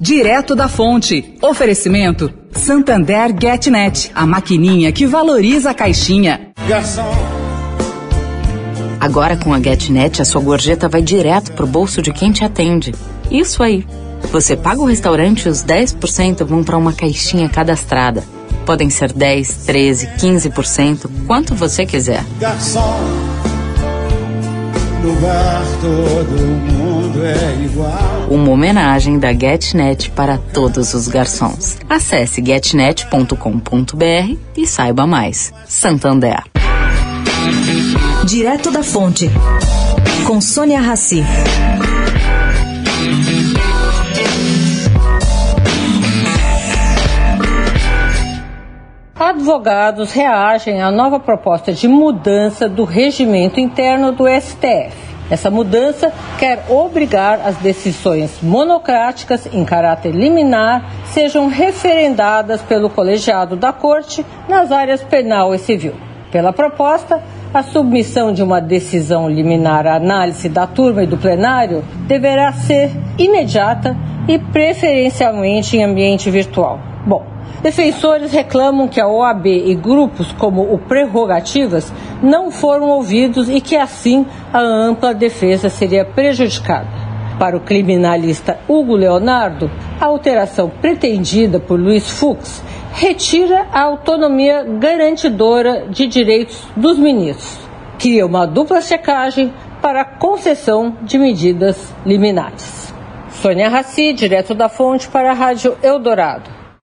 Direto da fonte. Oferecimento Santander GetNet, a maquininha que valoriza a caixinha. Garçom. Agora com a GetNet, a sua gorjeta vai direto pro bolso de quem te atende. Isso aí. Você paga o restaurante e os 10% vão para uma caixinha cadastrada. Podem ser 10, 13, 15%, quanto você quiser. Garçom, no bar todo mundo. Uma homenagem da GetNet para todos os garçons. Acesse getnet.com.br e saiba mais. Santander. Direto da Fonte, com Sônia Rassi. Advogados reagem à nova proposta de mudança do regimento interno do STF. Essa mudança quer obrigar as decisões monocráticas em caráter liminar sejam referendadas pelo colegiado da Corte nas áreas penal e civil. Pela proposta, a submissão de uma decisão liminar à análise da turma e do plenário deverá ser imediata e preferencialmente em ambiente virtual. Bom, defensores reclamam que a OAB e grupos como o Prerrogativas não foram ouvidos e que assim a ampla defesa seria prejudicada. Para o criminalista Hugo Leonardo, a alteração pretendida por Luiz Fux retira a autonomia garantidora de direitos dos ministros. Cria uma dupla checagem para concessão de medidas liminares. Sônia Raci, direto da fonte para a Rádio Eldorado.